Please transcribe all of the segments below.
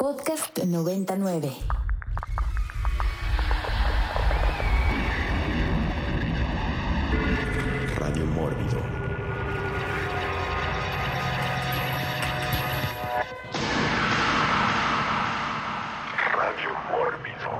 Podcast 99. Radio Mórbido. Radio Mórbido.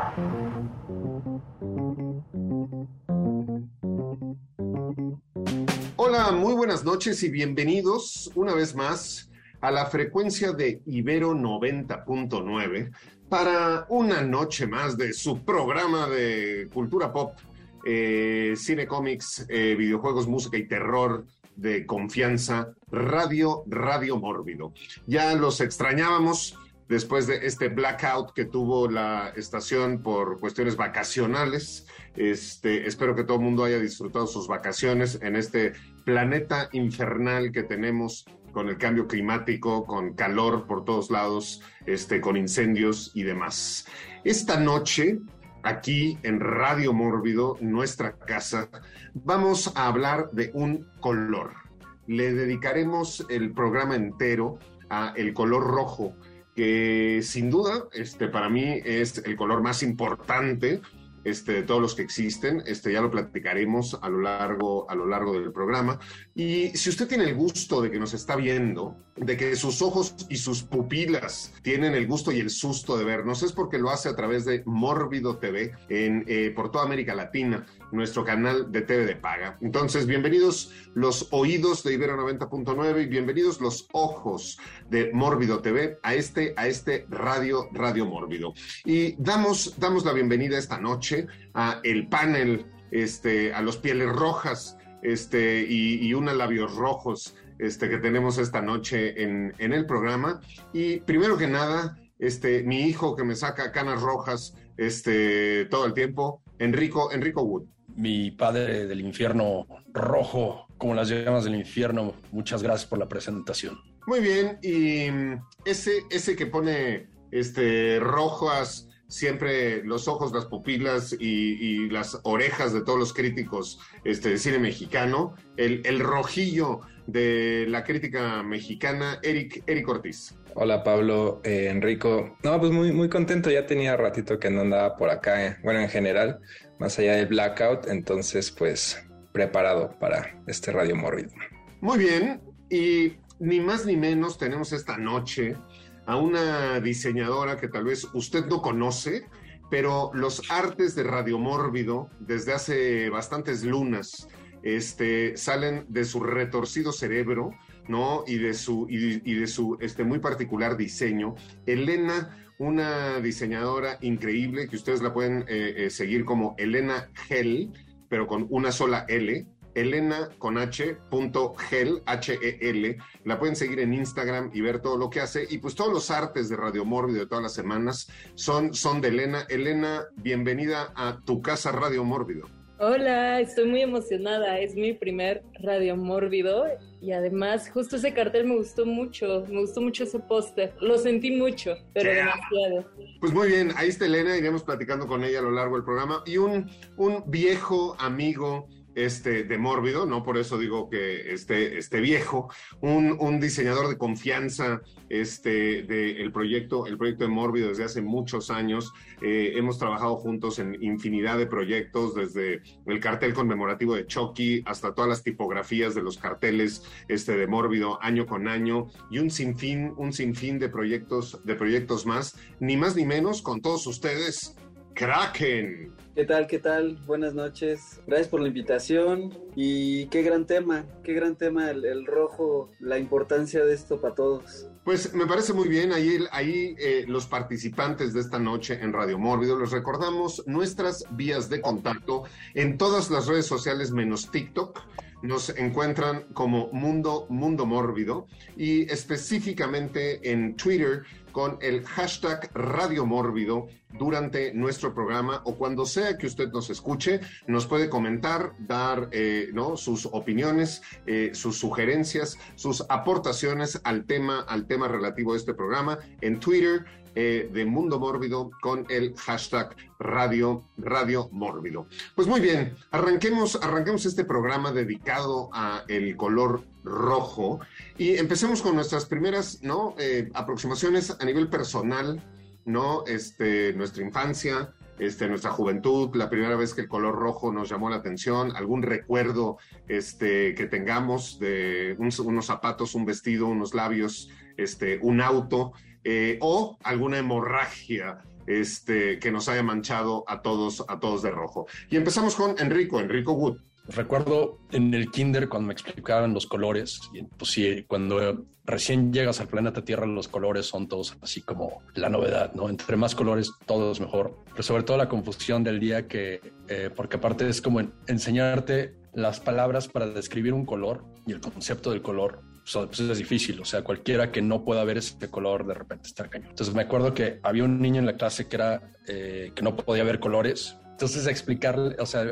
Hola, muy buenas noches y bienvenidos una vez más a la frecuencia de Ibero 90.9 para una noche más de su programa de cultura pop, eh, cine, cómics, eh, videojuegos, música y terror de confianza, Radio, Radio Mórbido. Ya los extrañábamos después de este blackout que tuvo la estación por cuestiones vacacionales. Este, espero que todo el mundo haya disfrutado sus vacaciones en este planeta infernal que tenemos con el cambio climático, con calor por todos lados, este, con incendios y demás. Esta noche, aquí en Radio Mórbido, nuestra casa, vamos a hablar de un color. Le dedicaremos el programa entero a el color rojo, que sin duda, este, para mí es el color más importante este, de todos los que existen. Este, ya lo platicaremos a lo, largo, a lo largo del programa. Y si usted tiene el gusto de que nos está viendo, de que sus ojos y sus pupilas tienen el gusto y el susto de vernos, es porque lo hace a través de Mórbido TV en, eh, por toda América Latina, nuestro canal de TV de paga. Entonces, bienvenidos los oídos de Ibero 90.9 y bienvenidos los ojos de Mórbido TV a este, a este Radio, Radio Mórbido. Y damos, damos la bienvenida esta noche a el panel, este, a los pieles rojas, este, y, y unos labios rojos este, que tenemos esta noche en, en, el programa. Y primero que nada, este, mi hijo que me saca canas rojas este, todo el tiempo, Enrico, Enrico Wood. Mi padre del infierno rojo, como las llamas del infierno, muchas gracias por la presentación. Muy bien, y ese, ese que pone este, rojas siempre los ojos, las pupilas y, y, las orejas de todos los críticos este, de cine mexicano, el, el rojillo de la crítica mexicana, Eric, Eric Ortiz. Hola Pablo, eh, Enrico. No, pues muy, muy contento, ya tenía ratito que no andaba por acá, eh. bueno, en general, más allá del blackout, entonces pues preparado para este Radio Mórbido. Muy bien, y ni más ni menos tenemos esta noche a una diseñadora que tal vez usted no conoce, pero los artes de Radio Mórbido desde hace bastantes lunas este, salen de su retorcido cerebro, ¿no? Y de su, y, de su este, muy particular diseño. Elena, una diseñadora increíble que ustedes la pueden eh, eh, seguir como Elena Gel, pero con una sola L, Elena con H, punto gel, H-E-L. La pueden seguir en Instagram y ver todo lo que hace. Y pues todos los artes de Radio Mórbido de todas las semanas son, son de Elena. Elena, bienvenida a tu casa Radio Mórbido. Hola, estoy muy emocionada. Es mi primer Radio Mórbido y además justo ese cartel me gustó mucho. Me gustó mucho ese póster. Lo sentí mucho, pero yeah. demasiado. Pues muy bien, ahí está Elena. Iremos platicando con ella a lo largo del programa. Y un, un viejo amigo este, de Mórbido, no por eso digo que esté, esté viejo, un, un, diseñador de confianza este, el proyecto, el proyecto de Mórbido desde hace muchos años. Eh, hemos trabajado juntos en infinidad de proyectos, desde el cartel conmemorativo de Chucky hasta todas las tipografías de los carteles este, de Mórbido año con año y un sinfín, un sinfín de proyectos, de proyectos más, ni más ni menos con todos ustedes. Kraken. ¿Qué tal? ¿Qué tal? Buenas noches. Gracias por la invitación y qué gran tema, qué gran tema el, el rojo, la importancia de esto para todos. Pues me parece muy bien, ahí, ahí eh, los participantes de esta noche en Radio Mórbido, les recordamos nuestras vías de contacto en todas las redes sociales menos TikTok nos encuentran como Mundo Mundo Mórbido y específicamente en Twitter con el hashtag Radio Mórbido durante nuestro programa o cuando sea que usted nos escuche, nos puede comentar, dar eh, ¿no? sus opiniones, eh, sus sugerencias, sus aportaciones al tema, al tema relativo a este programa en Twitter eh, de Mundo Mórbido con el hashtag Radio, Radio Mórbido. Pues muy bien, arranquemos, arranquemos este programa dedicado a el color rojo y empecemos con nuestras primeras ¿no? Eh, aproximaciones a nivel personal ¿no? Este, nuestra infancia, este, nuestra juventud, la primera vez que el color rojo nos llamó la atención, algún recuerdo este, que tengamos de unos zapatos, un vestido, unos labios, este, un auto, eh, o alguna hemorragia este, que nos haya manchado a todos, a todos de rojo. Y empezamos con Enrico, Enrico Wood. Recuerdo en el kinder cuando me explicaban los colores, y pues sí, cuando recién llegas al planeta Tierra los colores son todos así como la novedad, ¿no? Entre más colores todo es mejor, pero sobre todo la confusión del día que, eh, porque aparte es como enseñarte las palabras para describir un color y el concepto del color pues es difícil, o sea, cualquiera que no pueda ver ese color de repente está cañón. Entonces me acuerdo que había un niño en la clase que era eh, que no podía ver colores entonces, explicarle, o sea,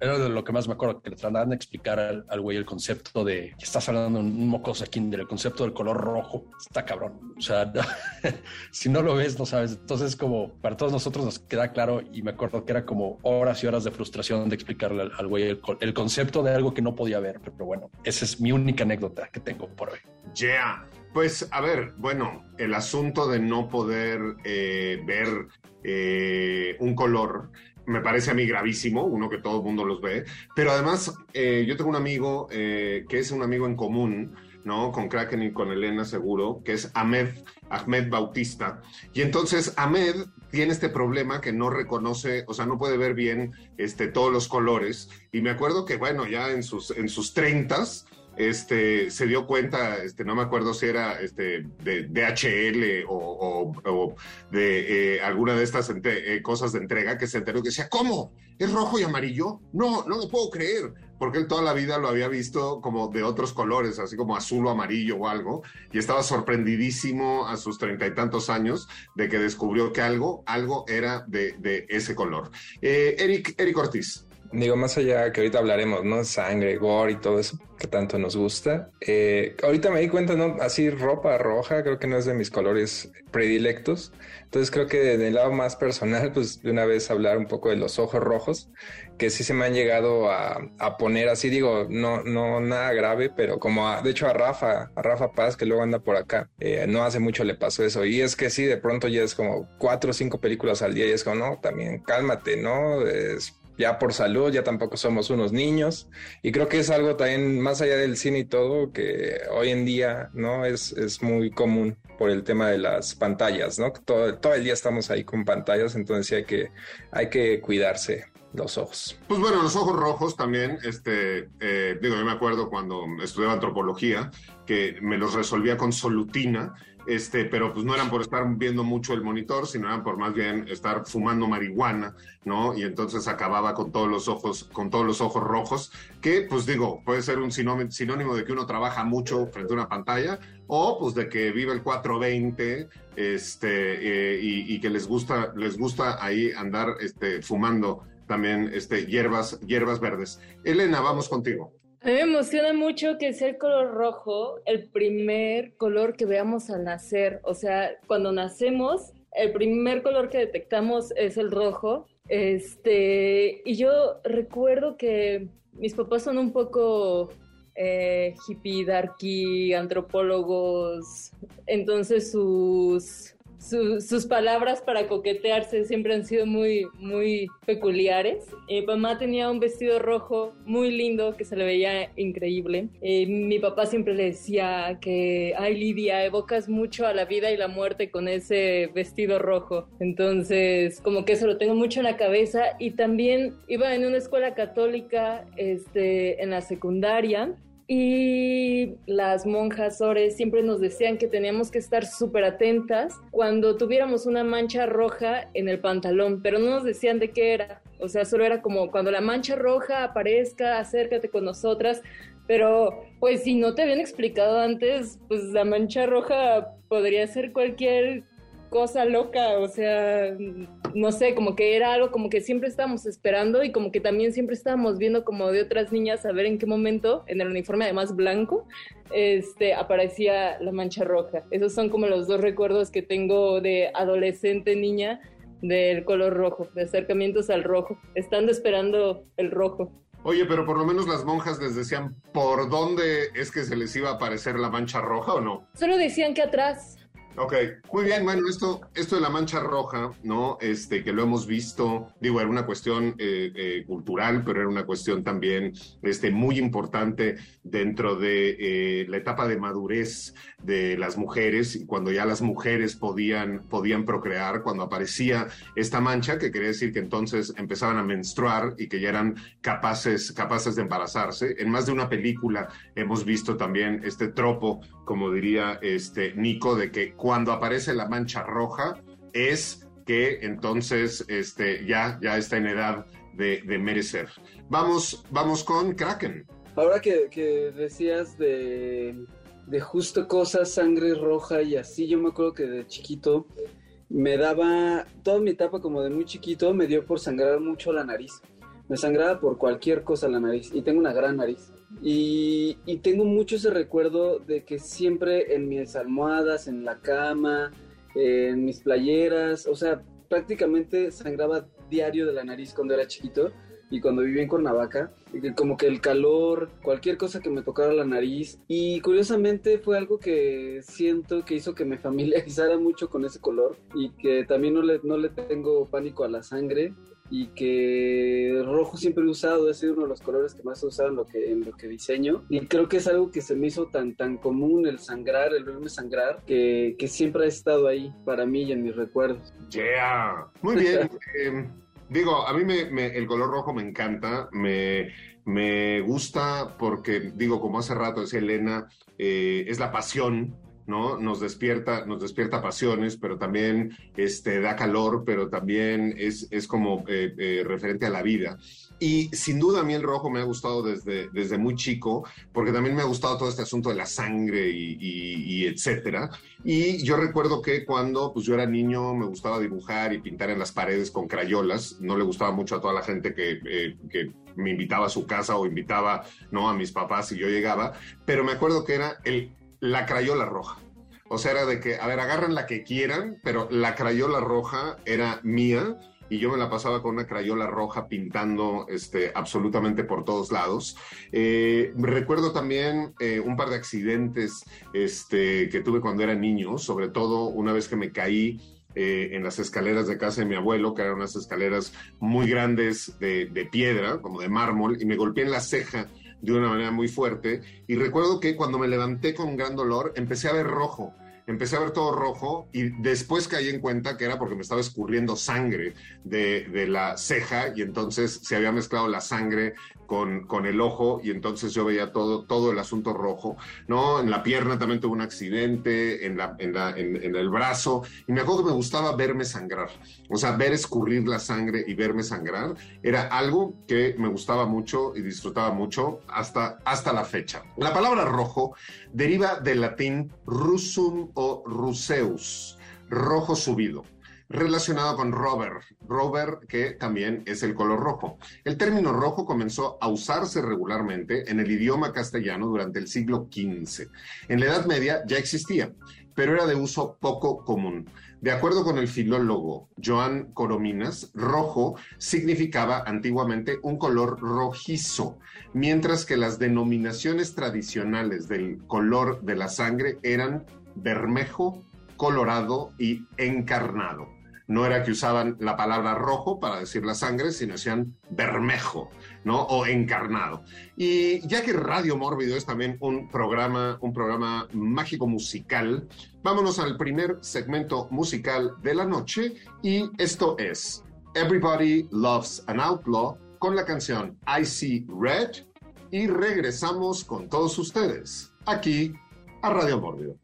era de lo que más me acuerdo, que le trataban de explicar al, güey el concepto de, que estás hablando un mocoso aquí, del concepto del color rojo, está cabrón. O sea, si no lo ves, no sabes. Entonces, como para todos nosotros nos queda claro y me acuerdo que era como horas y horas de frustración de explicarle al, güey el, concepto de algo que no podía ver. Pero bueno, esa es mi única anécdota que tengo por hoy. Yeah. Pues a ver, bueno, el asunto de no poder eh, ver eh, un color me parece a mí gravísimo, uno que todo el mundo los ve, pero además eh, yo tengo un amigo eh, que es un amigo en común, ¿no? Con Kraken y con Elena seguro, que es Ahmed, Ahmed Bautista. Y entonces Ahmed tiene este problema que no reconoce, o sea, no puede ver bien este, todos los colores. Y me acuerdo que, bueno, ya en sus, en sus treintas, este, se dio cuenta, este, no me acuerdo si era este, de DHL o, de eh, alguna de estas eh, cosas de entrega que se enteró que decía, ¿cómo? ¿Es rojo y amarillo? No, no lo puedo creer, porque él toda la vida lo había visto como de otros colores, así como azul o amarillo o algo, y estaba sorprendidísimo a sus treinta y tantos años de que descubrió que algo, algo era de, de ese color. Eh, Eric, Eric Ortiz. Digo, más allá que ahorita hablaremos, ¿no? Sangre, gore y todo eso que tanto nos gusta. Eh, ahorita me di cuenta, ¿no? Así ropa roja, creo que no es de mis colores predilectos. Entonces creo que del lado más personal, pues de una vez hablar un poco de los ojos rojos, que sí se me han llegado a, poner así, digo, no, no nada grave, pero como de hecho a Rafa, a Rafa Paz, que luego anda por acá, eh, no hace mucho le pasó eso. Y es que sí, de pronto ya es como cuatro o cinco películas al día y es como, no, también cálmate, ¿no? Es ya por salud, ya tampoco somos unos niños. Y creo que es algo también más allá del cine y todo, que hoy en día, ¿no? Es, es muy común por el tema de las pantallas, ¿no? Todo, todo el día estamos ahí con pantallas, entonces hay que, hay que cuidarse los ojos. Pues bueno, los ojos rojos también, este, eh, digo, yo me acuerdo cuando estudiaba antropología, que me los resolvía con solutina este, pero pues no eran por estar viendo mucho el monitor, sino eran por más bien estar fumando marihuana, ¿no? Y entonces acababa con todos los ojos, con todos los ojos rojos, que pues digo, puede ser un sinónimo de que uno trabaja mucho frente a una pantalla, o pues de que vive el 420, este, eh, y, que les gusta, les gusta ahí andar este, fumando también este, hierbas, hierbas verdes. Elena, vamos contigo. A mí me emociona mucho que sea el color rojo el primer color que veamos al nacer. O sea, cuando nacemos, el primer color que detectamos es el rojo. Este, y yo recuerdo que mis papás son un poco eh, hippie, darky, antropólogos. Entonces sus sus palabras para coquetearse siempre han sido muy, muy peculiares. mi mamá tenía un vestido rojo muy lindo que se le veía increíble. mi papá siempre le decía que, ay Lidia, evocas mucho a la vida y la muerte con ese vestido rojo. Entonces, como que eso lo tengo mucho en la cabeza. Y también iba en una escuela católica este, en la secundaria y las monjas ores siempre nos decían que teníamos que estar súper atentas cuando tuviéramos una mancha roja en el pantalón, pero no nos decían de qué era. O sea, solo era como cuando la mancha roja aparezca, acércate con nosotras. Pero, pues si no te habían explicado antes, pues la mancha roja podría ser cualquier cosa loca, o sea, no sé, como que era algo como que siempre estábamos esperando y como que también siempre estábamos viendo como de otras niñas a ver en qué momento, en el uniforme además blanco, este, aparecía la mancha roja. Esos son como los dos recuerdos que tengo de adolescente niña del color rojo, de acercamientos al rojo, estando esperando el rojo. Oye, pero por lo menos las monjas les decían por dónde es que se les iba a aparecer la mancha roja o no. Solo decían que atrás, Ok, muy bien, bueno, esto, esto de la mancha roja, ¿no? Este, que lo hemos visto, digo, era una cuestión eh, eh, cultural, pero era una cuestión también este, muy importante dentro de eh, la etapa de madurez de las mujeres, y cuando ya las mujeres podían, podían procrear, cuando aparecía esta mancha, que quería decir que entonces empezaban a menstruar y que ya eran capaces, capaces de embarazarse. En más de una película hemos visto también este tropo, como diría este Nico, de que cuando aparece la mancha roja es que entonces este, ya, ya está en edad de, merecer. Vamos, vamos con Kraken. Ahora que, que decías de, de justo cosas, sangre roja y así, yo me acuerdo que de chiquito me daba, toda mi etapa como de muy chiquito, me dio por sangrar mucho la nariz. Me sangraba por cualquier cosa la nariz y tengo una gran nariz. Y, y, tengo mucho ese recuerdo de que siempre en mis almohadas, en la cama, en mis playeras, o sea, prácticamente sangraba diario de la nariz cuando era chiquito y cuando viví en Cuernavaca, como que el calor, cualquier cosa que me tocara la nariz. Y curiosamente fue algo que siento que hizo que me familiarizara mucho con ese color y que también no le, no le tengo pánico a la sangre y que rojo siempre he usado, ha sido uno de los colores que más he usado en lo que, en lo que diseño. Y creo que es algo que se me hizo tan, tan común el sangrar, el verme sangrar, que, que siempre ha estado ahí para mí y en mis recuerdos. Yeah, muy bien. eh, digo, a mí me, me, el color rojo me encanta, me, me gusta porque, digo, como hace rato decía Elena, eh, es la pasión ¿no? Nos despierta, nos despierta pasiones, pero también este, da calor, pero también es, es como eh, eh, referente a la vida. Y sin duda a mí el rojo me ha gustado desde, desde muy chico, porque también me ha gustado todo este asunto de la sangre y, etcétera. Y yo recuerdo que cuando pues, yo era niño me gustaba dibujar y pintar en las paredes con crayolas. No le gustaba mucho a toda la gente que, eh, que me invitaba a su casa o invitaba ¿no? a mis papás y yo llegaba, pero me acuerdo que era el la crayola roja. O sea, era de que, a ver, agarren la que quieran, pero la crayola roja era mía y yo me la pasaba con una crayola roja pintando este, absolutamente por todos lados. Eh, recuerdo también eh, un par de accidentes este, que tuve cuando era niño, sobre todo una vez que me caí eh, en las escaleras de casa de mi abuelo, que eran unas escaleras muy grandes de, de piedra, como de mármol, y me golpeé en la ceja de una manera muy fuerte. Y recuerdo que cuando me levanté con gran dolor, empecé a ver rojo. Empecé a ver todo rojo y después caí en cuenta que era porque me estaba escurriendo sangre de, de la ceja y entonces se había mezclado la sangre con, con, el ojo y entonces yo veía todo, todo el asunto rojo, ¿no? En la pierna también tuve un accidente, en, la, en, la, en, el brazo, y me acuerdo que me gustaba verme sangrar, o sea, ver escurrir la sangre y verme sangrar, era algo que me gustaba mucho y disfrutaba mucho hasta, hasta la fecha. La palabra rojo deriva del latín rusum o ruseus, rojo subido relacionado con Robert, Robert que también es el color rojo. El término rojo comenzó a usarse regularmente en el idioma castellano durante el siglo XV. En la Edad Media ya existía, pero era de uso poco común. De acuerdo con el filólogo Joan Corominas, rojo significaba antiguamente un color rojizo, mientras que las denominaciones tradicionales del color de la sangre eran bermejo, colorado y encarnado no era que usaban la palabra rojo para decir la sangre, sino decían bermejo, ¿no? O encarnado. Y ya que Radio Mórbido es también un programa, un programa mágico musical, vámonos al primer segmento musical de la noche y esto es Everybody Loves an Outlaw con la canción I See Red y regresamos con todos ustedes aquí a Radio Mórbido.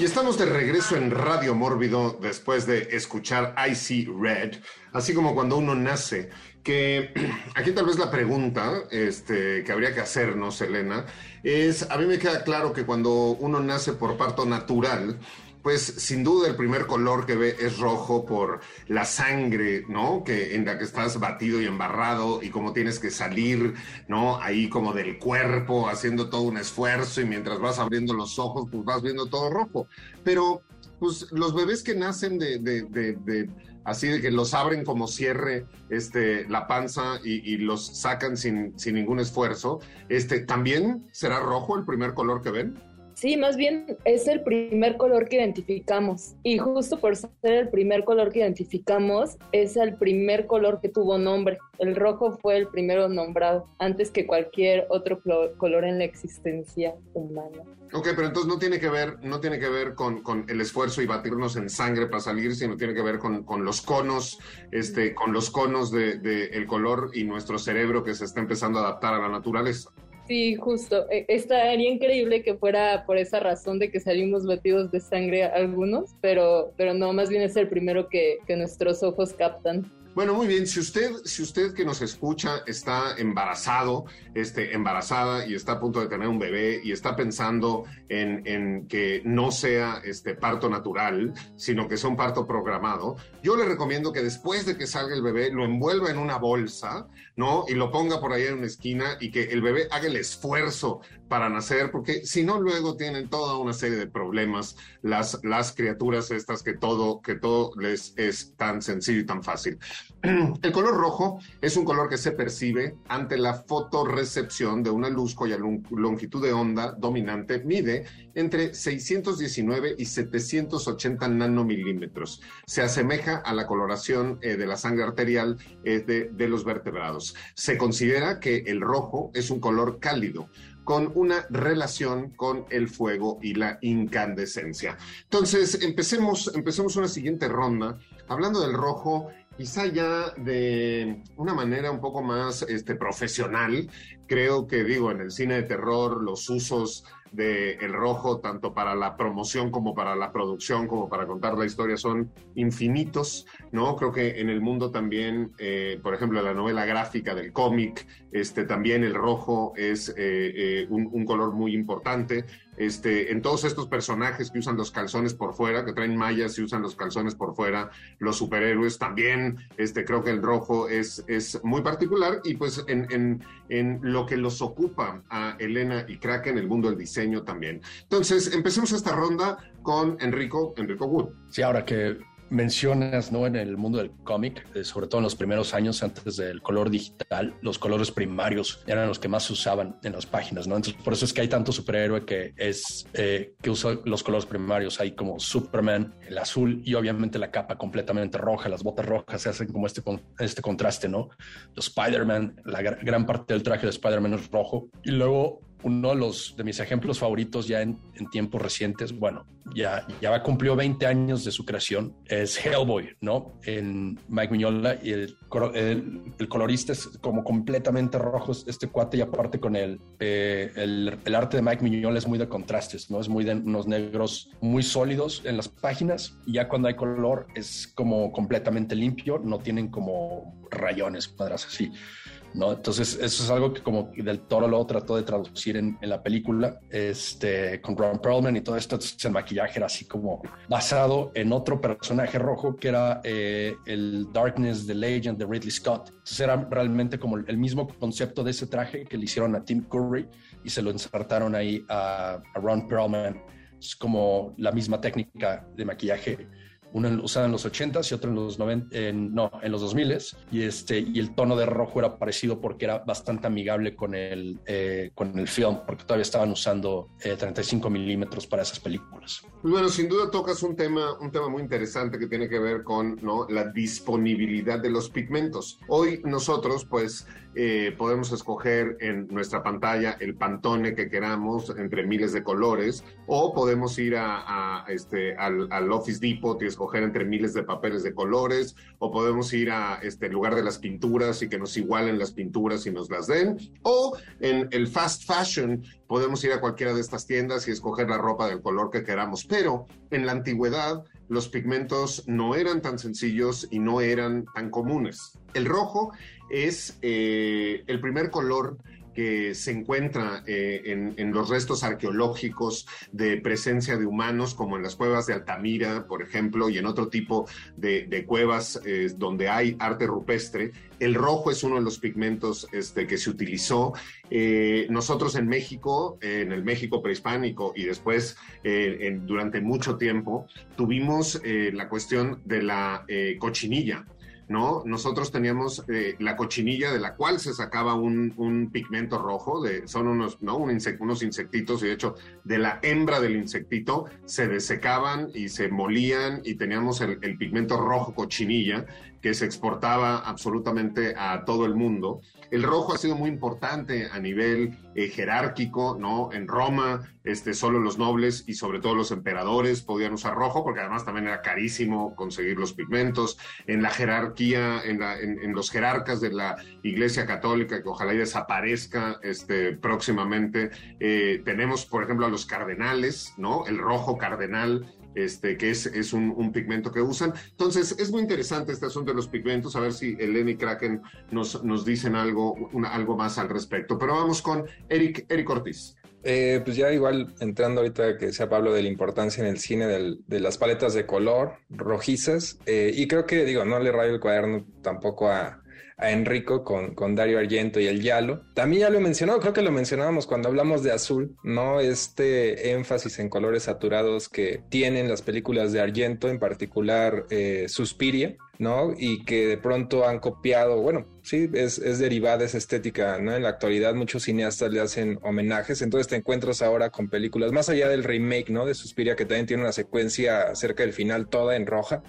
Y estamos de regreso en Radio Mórbido después de escuchar I See Red, así como cuando uno nace, que aquí tal vez la pregunta este, que habría que hacernos, Elena, es, a mí me queda claro que cuando uno nace por parto natural, pues sin duda el primer color que ve es rojo por la sangre, ¿no? Que en la que estás batido y embarrado y como tienes que salir, ¿no? Ahí como del cuerpo, haciendo todo un esfuerzo y mientras vas abriendo los ojos, pues vas viendo todo rojo. Pero pues los bebés que nacen de, de, de, así de que los abren como cierre este, la panza y, y, los sacan sin, sin ningún esfuerzo, este, ¿también será rojo el primer color que ven? Sí, más bien es el primer color que identificamos. Y justo por ser el primer color que identificamos, es el primer color que tuvo nombre. El rojo fue el primero nombrado, antes que cualquier otro color en la existencia humana. Ok, pero entonces no tiene que ver, no tiene que ver con, con el esfuerzo y batirnos en sangre para salir, sino tiene que ver con, con los conos, este, con los conos del de, el color y nuestro cerebro que se está empezando a adaptar a la naturaleza. Sí, justo. E, estaría increíble que fuera por esa razón de que salimos batidos de sangre algunos, pero, pero no, más bien es el primero que, que nuestros ojos captan. Bueno, muy bien. Si usted, si usted que nos escucha está embarazado, este, embarazada y está a punto de tener un bebé y está pensando en, que no sea este parto natural, sino que sea un parto programado, yo le recomiendo que después de que salga el bebé lo envuelva en una bolsa, ¿no? Y lo ponga por ahí en una esquina y que el bebé haga el esfuerzo para nacer, porque si no luego tienen toda una serie de problemas las, las criaturas estas que todo, que todo les es tan sencillo y tan fácil. El color rojo es un color que se percibe ante la fotorecepción de una luz cuya longitud de onda dominante mide entre 619 y 780 nanomilímetros. Se asemeja a la coloración eh, de la sangre arterial eh, de, de los vertebrados. Se considera que el rojo es un color cálido, con una relación con el fuego y la incandescencia. Entonces, empecemos, empecemos una siguiente ronda hablando del rojo quizá ya de una manera un poco más este, profesional. Creo que, digo, en el cine de terror, los usos de El Rojo, tanto para la promoción como para la producción, como para contar la historia, son infinitos, ¿no? Creo que en el mundo también, eh, por ejemplo, la novela gráfica del cómic, este, también el rojo es eh, eh, un, un, color muy importante. Este, en todos estos personajes que usan los calzones por fuera, que traen mallas y usan los calzones por fuera, los superhéroes también, este, creo que el rojo es, muy particular y pues en lo que los ocupa a Elena y Kraken, el mundo del diseño también. Entonces, empecemos esta ronda con Enrico, Enrico Wood. Sí, ahora que mencionas, ¿no? En el mundo del cómic, eh, sobre todo en los primeros años antes del color digital, los colores primarios eran los que más se usaban en las páginas, ¿no? Entonces, por eso es que hay tanto superhéroe que es, eh, que usa los colores primarios. Hay como Superman, el azul y obviamente la capa completamente roja, las botas rojas se hacen como este, este contraste, ¿no? Los Spider-Man, la gran parte del traje de Spider-Man es rojo. Y luego uno de, los, de mis ejemplos favoritos ya en, tiempos recientes, bueno, ya, ya cumplió 20 años de su creación, es Hellboy, ¿no? En Mike Mignola y el, el, el colorista es como completamente rojo, este cuate y aparte con el, eh, el, el, arte de Mike Mignola es muy de contrastes, ¿no? Es muy de unos negros muy sólidos en las páginas y ya cuando hay color es como completamente limpio, no tienen como rayones, cuadras así. ¿No? Entonces, eso es algo que como del Toro lo trató de traducir en, la película, este, con Ron Perlman y todo esto, entonces el maquillaje era así como basado en otro personaje rojo que era eh, el Darkness, The Legend de Ridley Scott. Entonces era realmente como el mismo concepto de ese traje que le hicieron a Tim Curry y se lo insertaron ahí a, a Ron Perlman. Es como la misma técnica de maquillaje uno usado en los 80s y otro en los 90, en, no, en los 2000s, y, este, y el tono de rojo era parecido porque era bastante amigable con el, eh, con el film, porque todavía estaban usando eh, 35 milímetros para esas películas. Pues bueno, sin duda tocas un tema, un tema muy interesante que tiene que ver con ¿no? la disponibilidad de los pigmentos. Hoy nosotros, pues, eh, podemos escoger en nuestra pantalla el pantone que queramos entre miles de colores o podemos ir a, a este, al, al, Office Depot y escoger entre miles de papeles de colores o podemos ir a este lugar de las pinturas y que nos igualen las pinturas y nos las den o en el fast fashion podemos ir a cualquiera de estas tiendas y escoger la ropa del color que queramos. Pero en la antigüedad los pigmentos no eran tan sencillos y no eran tan comunes. El rojo es eh, el primer color que se encuentra eh, en, los restos arqueológicos de presencia de humanos, como en las cuevas de Altamira, por ejemplo, y en otro tipo de, cuevas eh, donde hay arte rupestre. El rojo es uno de los pigmentos este, que se utilizó. Eh, nosotros en México, en el México prehispánico y después durante mucho tiempo, tuvimos la cuestión de la cochinilla. ¿No? Nosotros teníamos eh, la cochinilla de la cual se sacaba un, pigmento rojo, de, son unos, ¿no? unos insectitos, y de hecho de la hembra del insectito se desecaban y se molían y teníamos el, el pigmento rojo cochinilla que se exportaba absolutamente a todo el mundo. El rojo ha sido muy importante a nivel eh, jerárquico, ¿no? En Roma, este, solo los nobles y sobre todo los emperadores podían usar rojo, porque además también era carísimo conseguir los pigmentos. En la jerarquía, en, en, los jerarcas de la Iglesia Católica, que ojalá y desaparezca este, próximamente, eh, tenemos, por ejemplo, a los cardenales, ¿no? El rojo cardenal este, que es, es un, pigmento que usan. Entonces, es muy interesante este asunto de los pigmentos, a ver si Eleni Kraken nos, nos dicen algo, algo más al respecto. Pero vamos con Eric, Eric Ortiz. Eh, pues ya igual entrando ahorita que sea Pablo de la importancia en el cine de las paletas de color rojizas eh, y creo que digo no le rayo el cuaderno tampoco a, a Enrico con, con Dario Argento y el Yalo. También ya lo he mencionado, creo que lo mencionábamos cuando hablamos de azul, ¿no? Este énfasis en colores saturados que tienen las películas de Argento, en particular eh, Suspiria, ¿no? Y que de pronto han copiado, bueno, sí, es, es, derivada esa estética, ¿no? En la actualidad muchos cineastas le hacen homenajes, entonces te encuentras ahora con películas, más allá del remake, ¿no? De Suspiria, que también tiene una secuencia cerca del final toda en roja,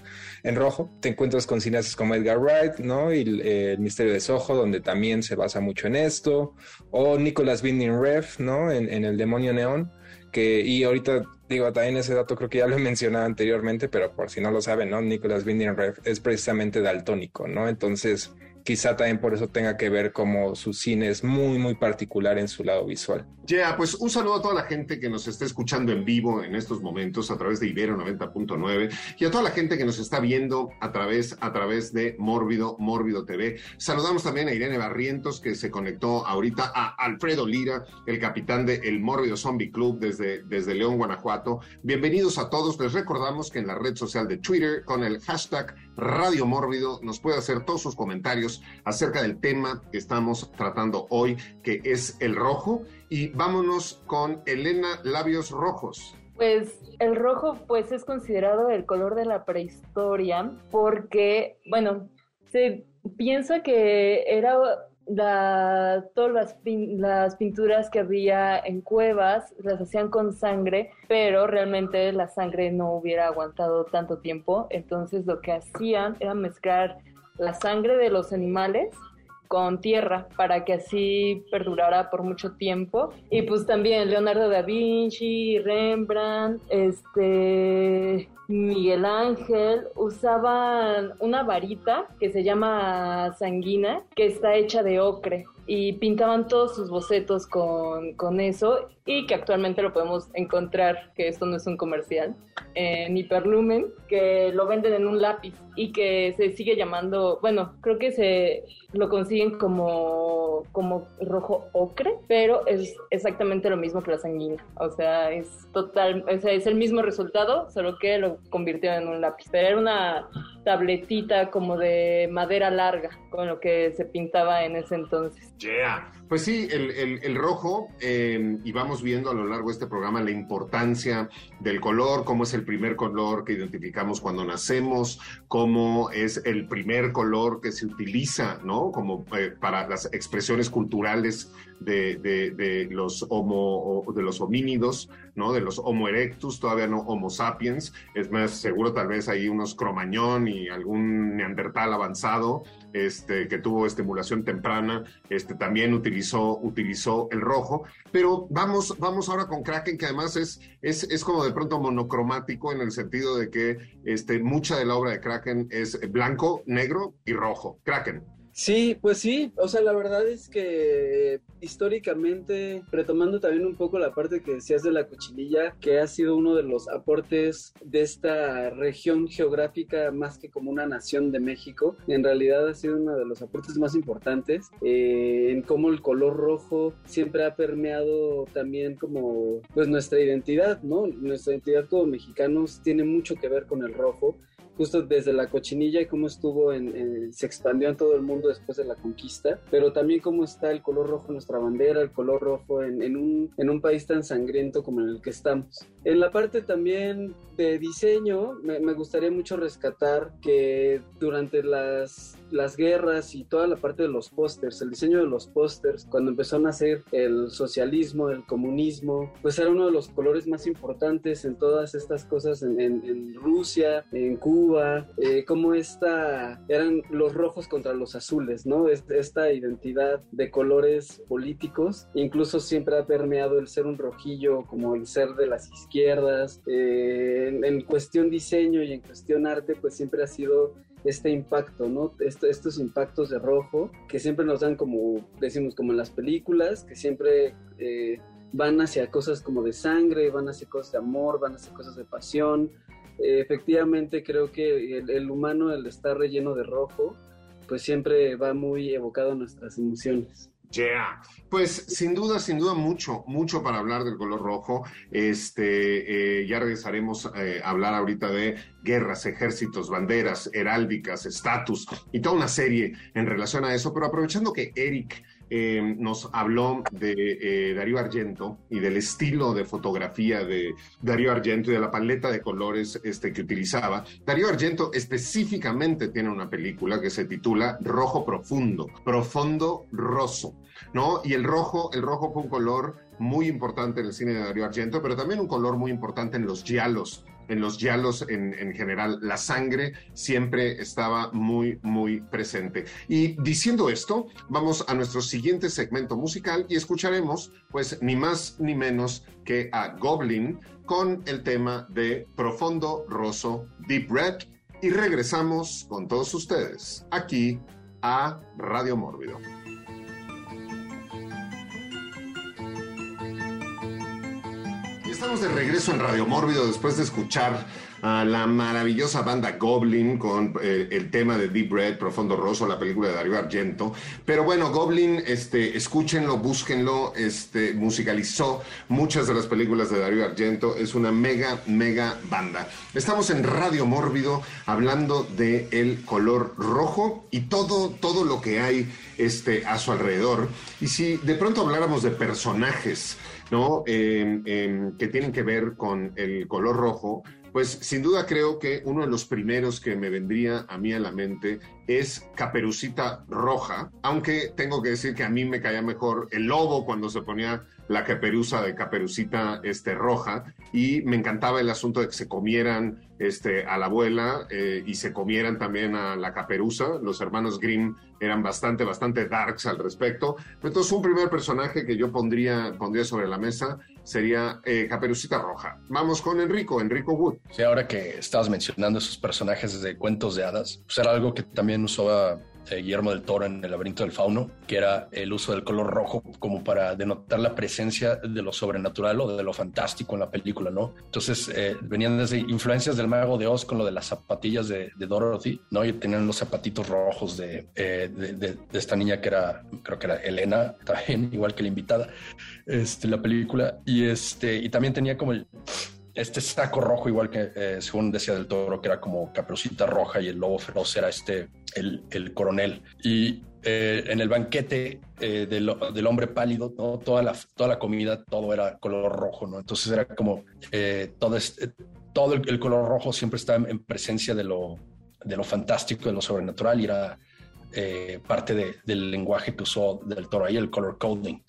en rojo, te encuentras con cineastas como Edgar Wright, ¿no? Y el, Misterio de Soho, donde también se basa mucho en esto, o Nicolas Winding Ref, ¿no? En, en El Demonio Neón, que, y ahorita digo, también ese dato creo que ya lo he mencionado anteriormente, pero por si no lo saben, ¿no? Nicolas Winding Refn es precisamente daltónico, ¿no? Entonces, quizá también por eso tenga que ver como su cine es muy, muy particular en su lado visual. Ya, pues un saludo a toda la gente que nos está escuchando en vivo en estos momentos a través de Ibero 90.9 y a toda la gente que nos está viendo a través, a través de Mórbido, Mórbido TV. Saludamos también a Irene Barrientos que se conectó ahorita, a Alfredo Lira, el capitán de El Mórbido Zombie Club desde, desde León, Guanajuato. Bienvenidos a todos. Les recordamos que en la red social de Twitter con el hashtag Radio Mórbido nos puede hacer todos sus comentarios acerca del tema que estamos tratando hoy, que es el rojo. Y vámonos con Elena Labios Rojos. Pues el rojo pues es considerado el color de la prehistoria porque, bueno, se piensa que era todas las, las, pinturas que había en cuevas las hacían con sangre, pero realmente la sangre no hubiera aguantado tanto tiempo. Entonces lo que hacían era mezclar la sangre de los animales con tierra para que así perdurara por mucho tiempo. Y pues también Leonardo da Vinci, Rembrandt, este Miguel Ángel usaban una varita que se llama sanguina, que está hecha de ocre y pintaban todos sus bocetos con, con, eso y que actualmente lo podemos encontrar, que esto no es un comercial, en Hiperlumen, que lo venden en un lápiz y que se sigue llamando, bueno, creo que se lo consiguen como, como rojo ocre, pero es exactamente lo mismo que la sanguina, o sea, es total, o sea, es el mismo resultado, solo que lo convirtieron en un lápiz, pero era una tabletita como de madera larga con lo que se pintaba en ese entonces. Yeah. Pues sí, el, rojo, em, y vamos viendo a lo largo de este programa la importancia del color, cómo es el primer color que identificamos cuando nacemos, cómo es el primer color que se utiliza, ¿no? Como eh, para las expresiones culturales de, los homo, de los homínidos, ¿no? De los Homo erectus, todavía no Homo sapiens. Es más, seguro tal vez hay unos cromañón y algún neandertal avanzado, este, que tuvo estimulación temprana, este, también utilizó, utilizó el rojo. Pero vamos, vamos ahora con Kraken, que además es, es, es como de pronto monocromático en el sentido de que este, mucha de la obra de Kraken es blanco, negro y rojo. Kraken. Sí, pues sí, o sea, la verdad es que históricamente, retomando también un poco la parte que decías de la cochinilla, que ha sido uno de los aportes de esta región geográfica más que como una nación de México, en realidad ha sido uno de los aportes más importantes eh, en cómo el color rojo siempre ha permeado también como pues nuestra identidad, ¿no? Nuestra identidad como mexicanos tiene mucho que ver con el rojo justo desde la cochinilla y cómo estuvo en, se expandió en todo el mundo después de la conquista, pero también cómo está el color rojo en nuestra bandera, el color rojo en, un, en un país tan sangriento como en el que estamos. En la parte también de diseño, me gustaría mucho rescatar que durante las, las guerras y toda la parte de los pósters, el diseño de los pósters, cuando empezó a nacer el socialismo, el comunismo, pues era uno de los colores más importantes en todas estas cosas en, en, en Rusia, en Cuba, eh, cómo esta, eran los rojos contra los azules, ¿no? Esta identidad de colores políticos, incluso siempre ha permeado el ser un rojillo como el ser de las izquierdas. Eh, en, cuestión diseño y en cuestión arte, pues siempre ha sido este impacto, ¿no? estos impactos de rojo que siempre nos dan como, decimos, como en las películas, que siempre eh, van hacia cosas como de sangre, van hacia cosas de amor, van hacia cosas de pasión, efectivamente creo que el, humano, el estar relleno de rojo, pues siempre va muy evocado a nuestras emociones. Yeah. Pues sin duda, sin duda, mucho, mucho para hablar del color rojo. Este, eh, ya regresaremos eh, a hablar ahorita de guerras, ejércitos, banderas, heráldicas, estatus y toda una serie en relación a eso. Pero aprovechando que Eric eh, nos habló de eh, Darío Argento y del estilo de fotografía de Darío Argento y de la paleta de colores este, que utilizaba. Darío Argento específicamente tiene una película que se titula Rojo Profundo, Profundo Rosso, ¿no? Y el rojo, el rojo fue un color muy importante en el cine de Darío Argento, pero también un color muy importante en los giallos, en los yalos en, en, general. La sangre siempre estaba muy, muy presente. Y diciendo esto, vamos a nuestro siguiente segmento musical y escucharemos, pues, ni más ni menos que a Goblin con el tema de Profundo Rosso, Deep Red. Y regresamos con todos ustedes aquí a Radio Mórbido. Estamos de regreso en Radio Mórbido después de escuchar a la maravillosa banda Goblin con eh, el tema de Deep Red, Profundo Rosso, la película de Darío Argento. Pero bueno, Goblin, este, escúchenlo, búsquenlo, este, musicalizó muchas de las películas de Darío Argento. Es una mega, mega banda. Estamos en Radio Mórbido hablando de el color rojo y todo, todo lo que hay este, a su alrededor. Y si de pronto habláramos de personajes, ¿no? Em, em, que tienen que ver con el color rojo, pues sin duda creo que uno de los primeros que me vendría a mí a la mente es Caperucita Roja, aunque tengo que decir que a mí me caía mejor el lobo cuando se ponía la caperuza de Caperucita este, Roja y me encantaba el asunto de que se comieran este, a la abuela eh, y se comieran también a la caperuza. Los hermanos Grimm eran bastante, bastante darks al respecto. Entonces, un primer personaje que yo pondría, pondría sobre la mesa sería eh, Caperucita Roja. Vamos con Enrico, Enrico Wood. Sí, ahora que estabas mencionando esos personajes de cuentos de hadas, pues era algo que también usaba Guillermo del Toro en El laberinto del fauno, que era el uso del color rojo como para denotar la presencia de lo sobrenatural o de lo fantástico en la película, ¿no? Entonces eh, venían desde influencias del mago de Oz con lo de las zapatillas de, Dorothy, ¿no? Y tenían los zapatitos rojos de, de, esta niña que era, creo que era Elena, también, igual que la invitada, este, la película. Y, este, y también tenía como el este saco rojo, igual que eh, según decía del toro, que era como caperucita roja y el lobo feroz era este, el, el coronel. Y eh, en el banquete eh, del, del, hombre pálido, ¿no? toda, la, toda la comida, todo era color rojo, ¿no? Entonces era como todo, este, todo el, color rojo siempre está en, presencia de lo, de lo fantástico, de lo sobrenatural y era parte de, del lenguaje que usó del toro ahí, el color coding.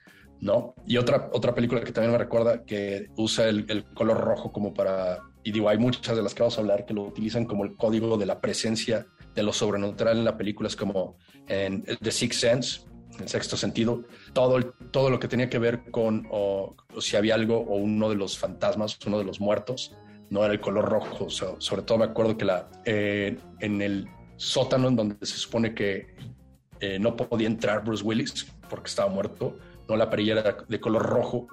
¿No? Y otra, otra película que también me recuerda que usa el, color rojo como para, y digo, hay muchas de las que vamos a hablar que lo utilizan como el código de la presencia de lo sobrenatural en la película, es como en The Sixth Sense, en sexto sentido, todo, todo lo que tenía que ver con o, si había algo o uno de los fantasmas, uno de los muertos, no era el color rojo, sobre todo me acuerdo que la, eh, en el sótano en donde se supone que eh, no podía entrar Bruce Willis porque estaba muerto, no la perilla de color rojo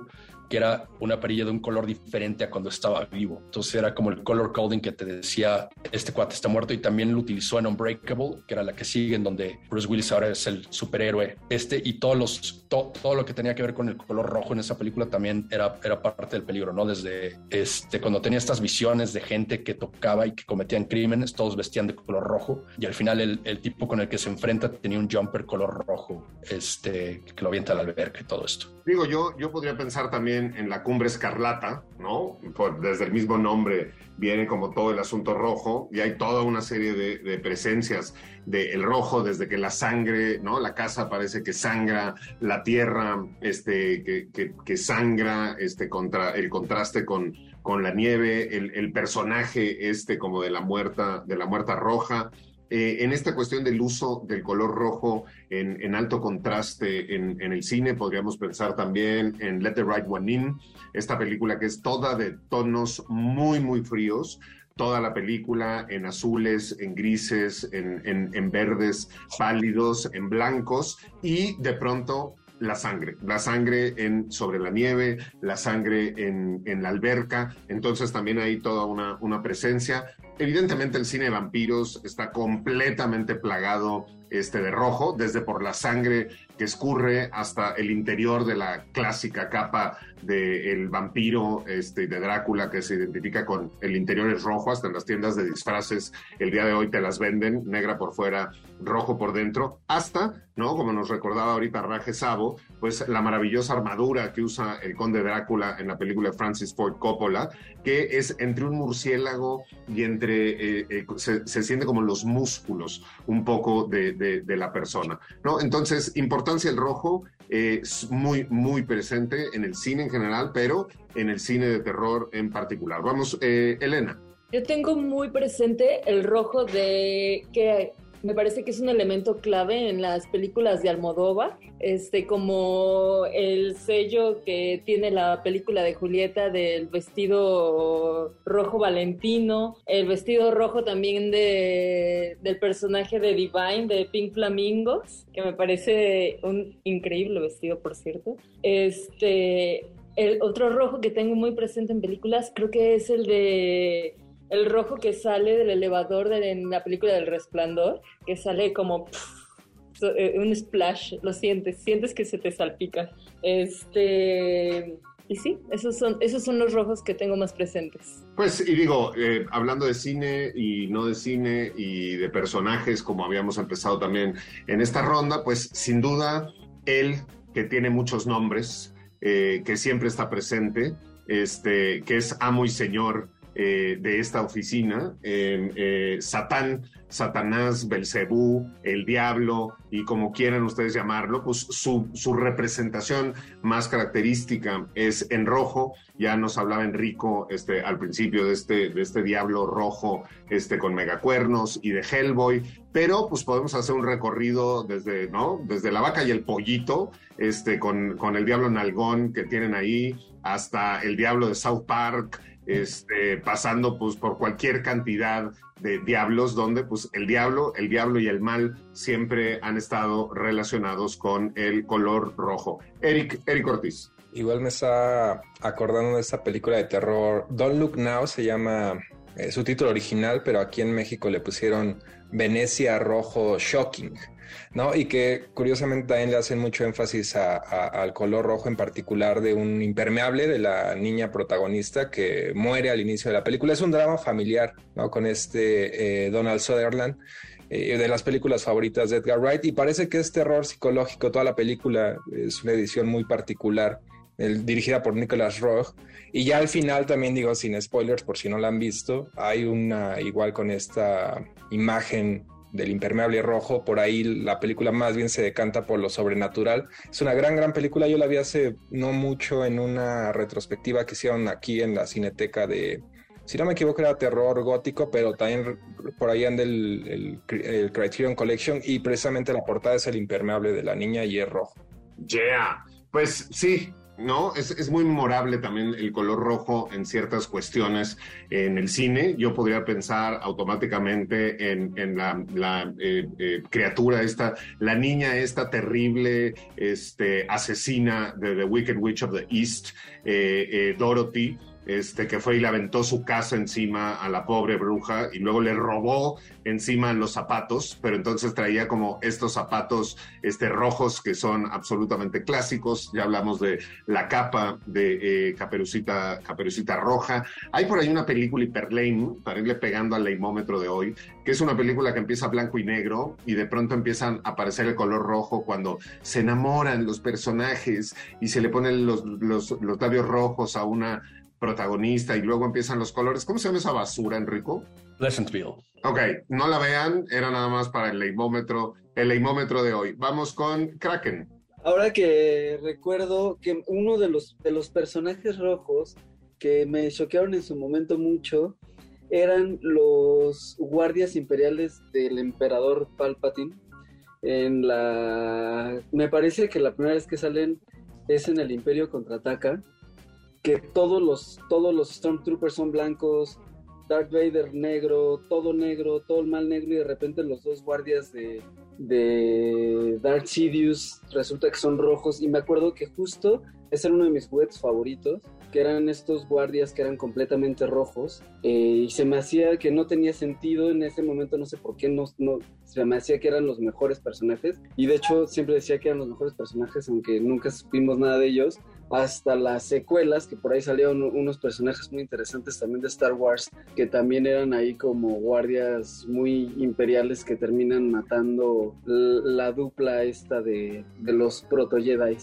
que era una perilla de un color diferente a cuando estaba vivo. Entonces era como el color coding que te decía, este cuate está muerto y también lo utilizó en Unbreakable, que era la que sigue, en donde Bruce Willis ahora es el superhéroe. Este y todos los, todo lo que tenía que ver con el color rojo en esa película también era, era parte del peligro, ¿no? Desde este, cuando tenía estas visiones de gente que tocaba y que cometían crímenes, todos vestían de color rojo y al final el, el tipo con el que se enfrenta tenía un jumper color rojo, este, que lo avienta a la alberca y todo esto. Digo, yo, yo podría pensar también en la cumbre escarlata, ¿no? desde el mismo nombre viene como todo el asunto rojo y hay toda una serie de, presencias del rojo desde que la sangre, ¿no? La casa parece que sangra, la tierra, este, que, que, sangra, este, contra el contraste con, con la nieve, el, el, personaje este como de la muerta, de la muerta roja. Eh, en esta cuestión del uso del color rojo en, alto contraste en, el cine, podríamos pensar también en Let the Right One In, esta película que es toda de tonos muy, muy fríos, toda la película en azules, en grises, en, verdes pálidos, en blancos, y de pronto la sangre, la sangre en, sobre la nieve, la sangre en, la alberca, entonces también hay toda una, una presencia. Evidentemente el cine de vampiros está completamente plagado este, de rojo, desde por la sangre que escurre hasta el interior de la clásica capa del vampiro este, de Drácula que se identifica con el interior es rojo, hasta en las tiendas de disfraces el día de hoy te las venden, negra por fuera, rojo por dentro, hasta, ¿no? Como nos recordaba ahorita Raje Sabo, pues la maravillosa armadura que usa el conde Drácula en la película Francis Ford Coppola, que es entre un murciélago y entre, eh, eh, se, se, siente como los músculos un poco de, de, la persona, ¿no? Entonces, importancia el rojo es muy, muy presente en el cine en general, pero en el cine de terror en particular. Vamos, eh, Elena. Yo tengo muy presente el rojo de que me parece que es un elemento clave en las películas de Almodóvar, este, como el sello que tiene la película de Julieta del vestido rojo valentino, el vestido rojo también de, del personaje de Divine de Pink Flamingos, que me parece un increíble vestido, por cierto. Este, el otro rojo que tengo muy presente en películas creo que es el de el rojo que sale del elevador de, en la película del resplandor, que sale como eh, un splash, lo sientes, sientes que se te salpica. Este, y sí, esos son, esos son los rojos que tengo más presentes. Pues, y digo, eh, hablando de cine y no de cine y de personajes, como habíamos empezado también en esta ronda, pues sin duda, él que tiene muchos nombres, eh, que siempre está presente, este, que es amo y señor eh, de esta oficina, eh, Satán, Satanás, Belcebú, el diablo y como quieran ustedes llamarlo, pues su, representación más característica es en rojo. Ya nos hablaba Enrico este, al principio de este, de este diablo rojo este, con megacuernos y de Hellboy, pero pues podemos hacer un recorrido desde, ¿no? desde la vaca y el pollito, este, con, con el diablo nalgón que tienen ahí, hasta el diablo de South Park, este, pasando pues por cualquier cantidad de diablos donde pues el diablo, el diablo y el mal siempre han estado relacionados con el color rojo. Eric, Eric Ortiz. Igual me está acordando de esta película de terror, Don't Look Now se llama eh, su título original, pero aquí en México le pusieron Venecia Rojo Shocking. ¿No? Y que curiosamente también le hacen mucho énfasis al color rojo en particular de un impermeable de la niña protagonista que muere al inicio de la película. Es un drama familiar, ¿no? Con este eh, Donald Sutherland. Eh, de las películas favoritas de Edgar Wright y parece que es terror psicológico toda la película es una edición muy particular dirigida por Nicholas Roch y ya al final también digo sin spoilers por si no la han visto hay una igual con esta imagen del impermeable rojo, por ahí la película más bien se decanta por lo sobrenatural. Es una gran, gran película, yo la vi hace no mucho en una retrospectiva que hicieron aquí en la cineteca de, si no me equivoco era terror gótico, pero también por ahí anda el, Criterion Collection y precisamente la portada es el impermeable de la niña y es rojo. Yeah, pues sí, ¿no? Es, es, muy memorable también el color rojo en ciertas cuestiones en el cine. Yo podría pensar automáticamente en, en la, eh, eh, criatura esta, la niña esta terrible, este, asesina de The Wicked Witch of the East, eh, Dorothy, este, que fue y le aventó su casa encima a la pobre bruja y luego le robó encima los zapatos, pero entonces traía como estos zapatos este, rojos que son absolutamente clásicos. Ya hablamos de la capa de eh, caperucita, caperucita roja. Hay por ahí una película Hyperlane, para irle pegando al leimómetro de hoy, que es una película que empieza blanco y negro y de pronto empiezan a aparecer el color rojo cuando se enamoran los personajes y se le ponen los, los labios rojos a una protagonista y luego empiezan los colores. ¿Cómo se llama esa basura, Enrico? Pleasantville. Ok, no la vean, era nada más para el leimómetro, el leimómetro de hoy. Vamos con Kraken. Ahora que recuerdo que uno de los, de los personajes rojos que me choquearon en su momento mucho eran los guardias imperiales del emperador Palpatine. En la. Me parece que la primera vez que salen es en el Imperio contraataca que todos los, todos los Stormtroopers son blancos, Darth Vader negro, todo negro, todo el mal negro y de repente los dos guardias de, de Darth Sidious resulta que son rojos. Y me acuerdo que justo ese era uno de mis juguetes favoritos que eran estos guardias que eran completamente rojos. Eh, y se me hacía que no tenía sentido en ese momento, no sé por qué, no, no, se me hacía que eran los mejores personajes. Y de hecho siempre decía que eran los mejores personajes aunque nunca supimos nada de ellos hasta las secuelas que por ahí salieron unos personajes muy interesantes también de Star Wars que también eran ahí como guardias muy imperiales que terminan matando la dupla esta de, de los proto Jedi.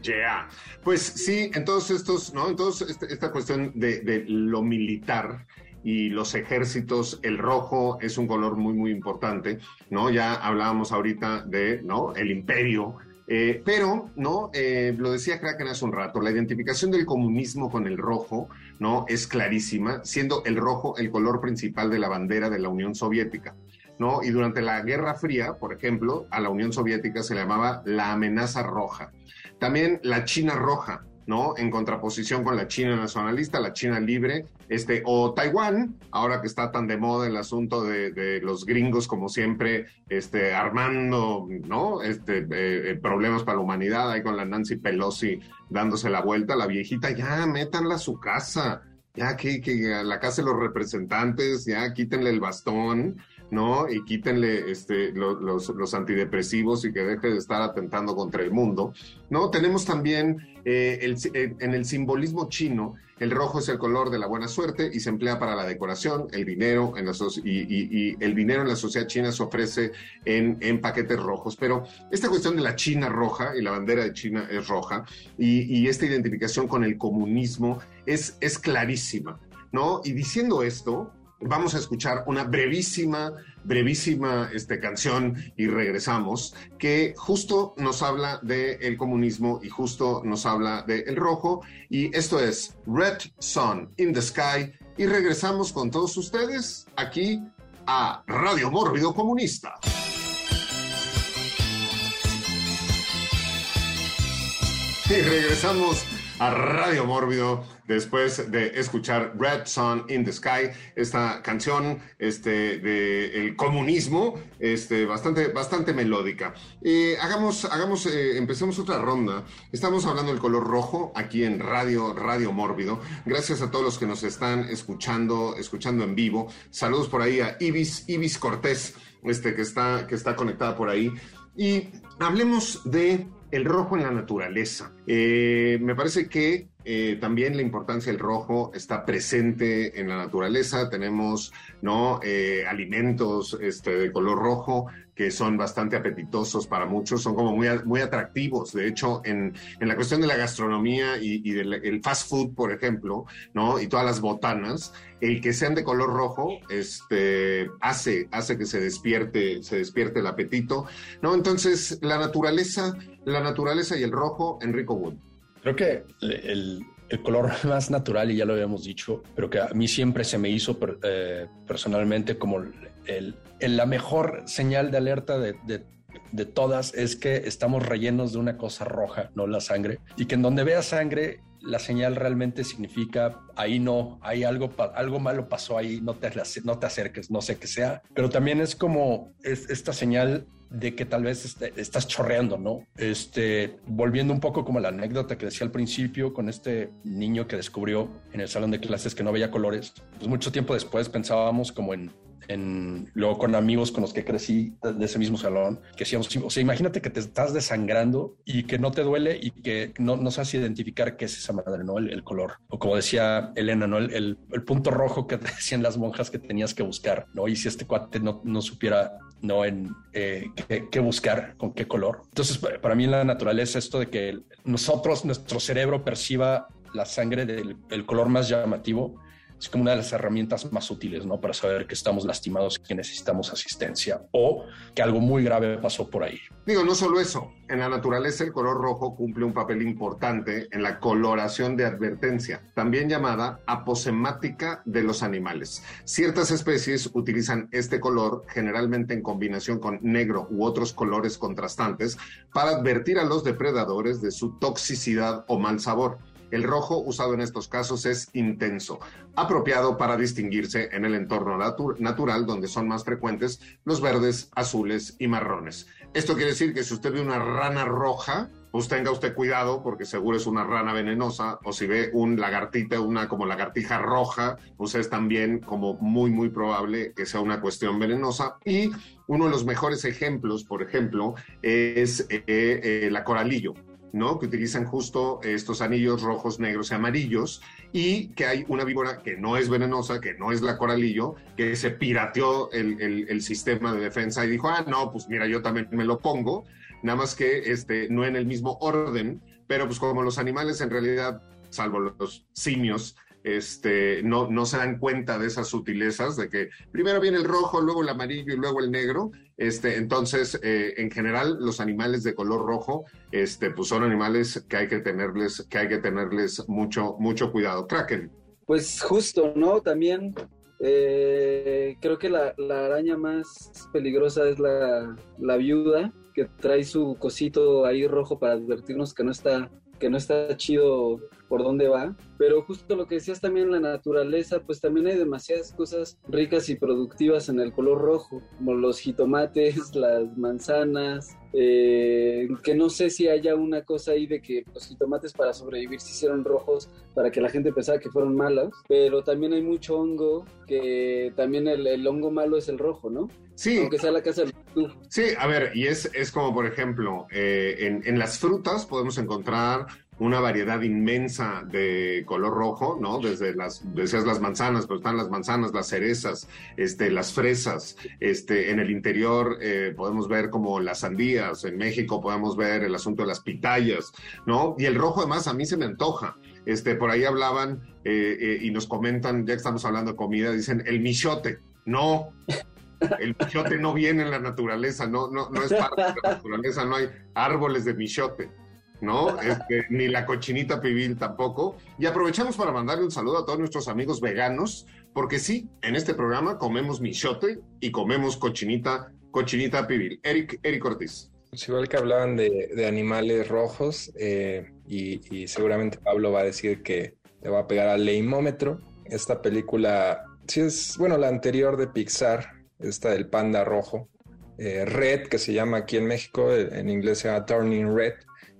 Yeah. Pues sí, en todos estos, ¿no? En toda este, esta cuestión de, lo militar y los ejércitos, el rojo es un color muy, muy importante, ¿no? Ya hablábamos ahorita de, ¿no? El imperio. Eh, pero, ¿no? Eh, lo decía Kraken hace un rato, la identificación del comunismo con el rojo, ¿no? Es clarísima, siendo el rojo el color principal de la bandera de la Unión Soviética. ¿No? Y durante la Guerra Fría, por ejemplo, a la Unión Soviética se le llamaba la amenaza roja. También la China roja, ¿no? En contraposición con la China nacionalista, la China libre, este, o Taiwán, ahora que está tan de moda el asunto de, los gringos, como siempre, este, armando, ¿no? Este, eh, eh, problemas para la humanidad, ahí con la Nancy Pelosi dándose la vuelta, la viejita, ya, métanla a su casa, ya que, que a la casa de los representantes, ya quítenle el bastón, ¿no? Y quítenle este, los, los, antidepresivos y que deje de estar atentando contra el mundo, ¿no? Tenemos también eh, el, eh, en el simbolismo chino, el rojo es el color de la buena suerte y se emplea para la decoración, el dinero en la y, el dinero en la sociedad china se ofrece en, en, paquetes rojos. Pero esta cuestión de la China roja y la bandera de China es roja y, y esta identificación con el comunismo es, es clarísima, ¿no? Y diciendo esto, vamos a escuchar una brevísima, brevísima este, canción y regresamos, que justo nos habla del comunismo y justo nos habla del rojo. Y esto es Red Sun in the Sky. Y regresamos con todos ustedes aquí a Radio Mórbido Comunista. Y regresamos a Radio Mórbido después de escuchar Red Sun in the Sky, esta canción este, de el comunismo, este, bastante, bastante melódica. Eh, hagamos, hagamos, eh, empecemos otra ronda. Estamos hablando del color rojo aquí en Radio, Radio Mórbido. Gracias a todos los que nos están escuchando, escuchando en vivo. Saludos por ahí a Ibis, Ibis Cortés, este, que está, que está conectada por ahí. Y hablemos de el rojo en la naturaleza. Eh, me parece que eh, también la importancia del rojo está presente en la naturaleza. Tenemos ¿no? Eh, alimentos este, de color rojo que son bastante apetitosos para muchos, son como muy, muy atractivos. De hecho, en, en la cuestión de la gastronomía y, del fast food, por ejemplo, ¿no? y todas las botanas, el que sean de color rojo este, hace, hace que se despierte, se despierte el apetito. ¿no? Entonces, la naturaleza, la naturaleza y el rojo, Enrico Wood. Creo que el, el, color más natural, y ya lo habíamos dicho, pero que a mí siempre se me hizo eh, personalmente como el, la mejor señal de alerta de, de todas es que estamos rellenos de una cosa roja, no la sangre, y que en donde vea sangre la señal realmente significa ahí no, hay algo, algo malo pasó ahí, no te, no te acerques, no sé qué sea, pero también es como esta señal de que tal vez este, estás chorreando, ¿no? Este, volviendo un poco como la anécdota que decía al principio con este niño que descubrió en el salón de clases que no veía colores, pues mucho tiempo después pensábamos como en en, luego con amigos con los que crecí de ese mismo salón, que decíamos, o sea, imagínate que te estás desangrando y que no te duele y que no, no sabes identificar qué es esa madre, ¿no? El, color. O como decía Elena, ¿no? El, el, punto rojo que decían las monjas que tenías que buscar, ¿no? Y si este cuate no, no supiera, ¿no? En eh, qué, buscar, con qué color. Entonces, para mí en la naturaleza esto de que nosotros, nuestro cerebro perciba la sangre del el color más llamativo, es como una de las herramientas más útiles, ¿no? Para saber que estamos lastimados y que necesitamos asistencia o que algo muy grave pasó por ahí. Digo, no solo eso, en la naturaleza el color rojo cumple un papel importante en la coloración de advertencia, también llamada aposemática de los animales. Ciertas especies utilizan este color generalmente en combinación con negro u otros colores contrastantes para advertir a los depredadores de su toxicidad o mal sabor. El rojo usado en estos casos es intenso, apropiado para distinguirse en el entorno natural donde son más frecuentes los verdes, azules y marrones. Esto quiere decir que si usted ve una rana roja, pues tenga usted cuidado porque seguro es una rana venenosa o si ve un lagartita, una como lagartija roja, pues es también como muy muy probable que sea una cuestión venenosa y uno de los mejores ejemplos, por ejemplo, es eh, eh, la coralillo. ¿No? Que utilizan justo estos anillos rojos, negros y amarillos, y que hay una víbora que no es venenosa, que no es la coralillo, que se pirateó el, sistema de defensa y dijo, ah, no, pues mira, yo también me lo pongo, nada más que este, no en el mismo orden, pero pues como los animales en realidad, salvo los simios, este, no, no se dan cuenta de esas sutilezas, de que primero viene el rojo, luego el amarillo y luego el negro. Este, entonces, eh, en general, los animales de color rojo, este, pues son animales que hay que tenerles, que hay que tenerles mucho, mucho cuidado. Kraken. Pues justo, ¿no? También eh, creo que la, araña más peligrosa es la, la viuda, que trae su cosito ahí rojo para advertirnos que no está, que no está chido por dónde va. Pero justo lo que decías también, la naturaleza, pues también hay demasiadas cosas ricas y productivas en el color rojo, como los jitomates, las manzanas, eh, que no sé si haya una cosa ahí de que los jitomates para sobrevivir se hicieron rojos para que la gente pensara que fueron malos, pero también hay mucho hongo, que también el, hongo malo es el rojo, ¿no? Sí. Aunque sea la casa del Sí, a ver, y es, es como por ejemplo, eh, en, en las frutas podemos encontrar una variedad inmensa de color rojo, ¿no? Desde las, decías las manzanas, pero están las manzanas, las cerezas, este, las fresas, este, en el interior eh, podemos ver como las sandías, en México podemos ver el asunto de las pitayas, ¿no? Y el rojo además a mí se me antoja. Este, por ahí hablaban eh, eh, y nos comentan, ya que estamos hablando de comida, dicen el michote. No, el michote no viene en la naturaleza, no, no, no es parte de la naturaleza, no hay árboles de michote. ¿No? Este, ni la cochinita pibil tampoco. Y aprovechamos para mandarle un saludo a todos nuestros amigos veganos, porque sí, en este programa comemos michote y comemos cochinita, cochinita pibil. Eric, Eric Ortiz. Pues igual que hablaban de, animales rojos, eh, y, seguramente Pablo va a decir que le va a pegar al leimómetro. Esta película, sí es, bueno, la anterior de Pixar, esta del panda rojo, eh, Red, que se llama aquí en México, en inglés se llama Turning Red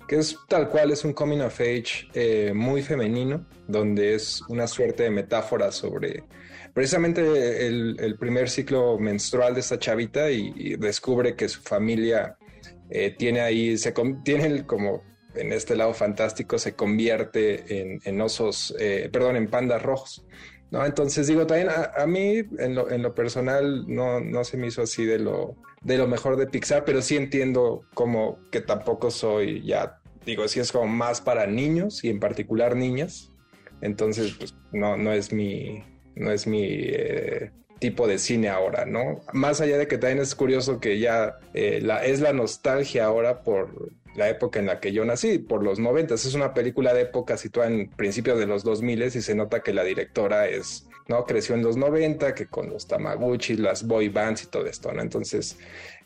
que es tal cual, es un coming of age eh, muy femenino, donde es una suerte de metáfora sobre precisamente el, primer ciclo menstrual de esta chavita y, descubre que su familia eh, tiene ahí, se tiene como en este lado fantástico, se convierte en, osos, eh, perdón, en pandas rojos. ¿No? Entonces digo, también a, mí en lo, en lo, personal no, no se me hizo así de lo, de lo mejor de Pixar, pero sí entiendo como que tampoco soy ya, digo, sí es como más para niños y en particular niñas. Entonces, pues no, no es mi, no es mi eh, tipo de cine ahora, ¿no? Más allá de que también es curioso que ya eh, la, es la nostalgia ahora por, la época en la que yo nací, por los 90. Es una película de época situada en principios de los 2000 y se nota que la directora es, ¿no? Creció en los 90, que con los Tamaguchi, las boy bands y todo esto, ¿no? Entonces,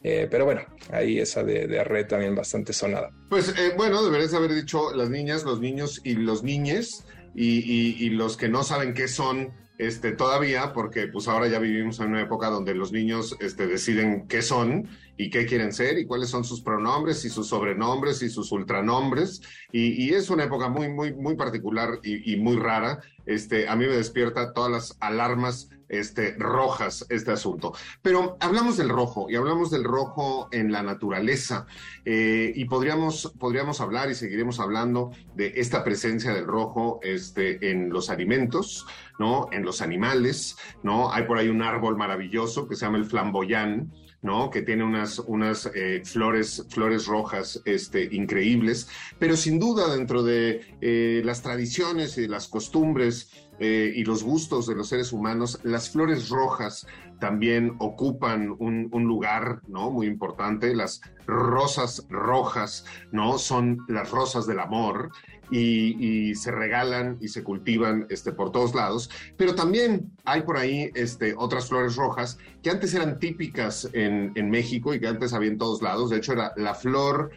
eh, pero bueno, ahí esa de, de, red también bastante sonada. Pues eh, bueno, deberías haber dicho las niñas, los niños y los niñes y, y, y los que no saben qué son este, todavía, porque pues ahora ya vivimos en una época donde los niños este, deciden qué son y qué quieren ser y cuáles son sus pronombres y sus sobrenombres y sus ultranombres. Y, es una época muy, muy, muy particular y, y, muy rara. Este, a mí me despierta todas las alarmas este, rojas este asunto. Pero hablamos del rojo y hablamos del rojo en la naturaleza eh, y podríamos, podríamos hablar y seguiremos hablando de esta presencia del rojo este, en los alimentos, ¿no? En los animales, ¿no? Hay por ahí un árbol maravilloso que se llama el flamboyán, ¿no? Que tiene unas, unas eh, flores, flores rojas este, increíbles, pero sin duda dentro de eh, las tradiciones y las costumbres eh, y los gustos de los seres humanos, las flores rojas también ocupan un, un, lugar, ¿no? Muy importante. Las rosas rojas, ¿no? Son las rosas del amor y, se regalan y se cultivan este, por todos lados. Pero también hay por ahí este, otras flores rojas que antes eran típicas en, en México y que antes había en todos lados. De hecho, era la flor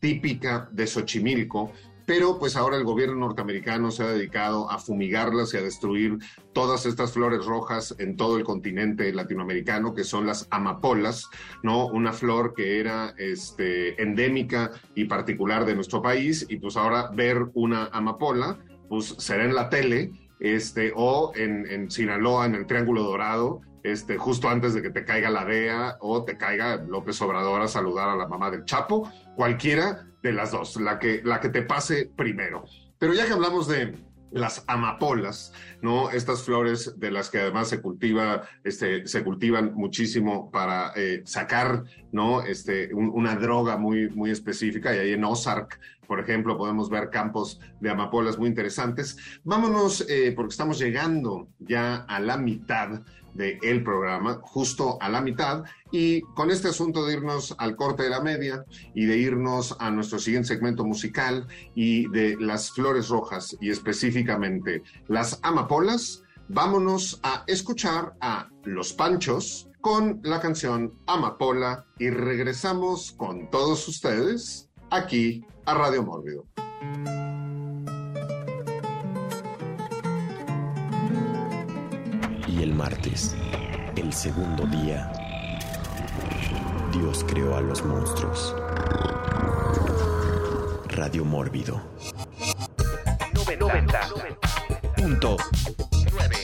típica de Xochimilco, pero pues ahora el gobierno norteamericano se ha dedicado a fumigarlas y a destruir todas estas flores rojas en todo el continente latinoamericano, que son las amapolas, ¿no? Una flor que era este, endémica y particular de nuestro país, y pues ahora ver una amapola, pues será en la tele, este, o en, en Sinaloa, en el Triángulo Dorado, este, justo antes de que te caiga la DEA o te caiga López Obrador a saludar a la mamá del Chapo, cualquiera de las dos, la que, la que te pase primero. Pero ya que hablamos de las amapolas, ¿no? Estas flores de las que además se cultiva, este, se cultivan muchísimo para eh, sacar, ¿no? Este, un, una droga muy, muy específica y ahí en Ozark, por ejemplo, podemos ver campos de amapolas muy interesantes. Vámonos, eh, porque estamos llegando ya a la mitad del el programa, justo a la mitad, y con este asunto de irnos al corte de la media y de irnos a nuestro siguiente segmento musical y de las flores rojas y específicamente las amapolas, vámonos a escuchar a Los Panchos con la canción Amapola y regresamos con todos ustedes aquí a Radio Mórbido. Y el martes, el segundo día, Dios creó a los monstruos. Radio Mórbido. 90. Punto. 9.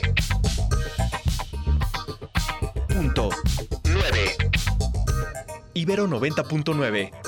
Punto. 9. Ibero 90.9.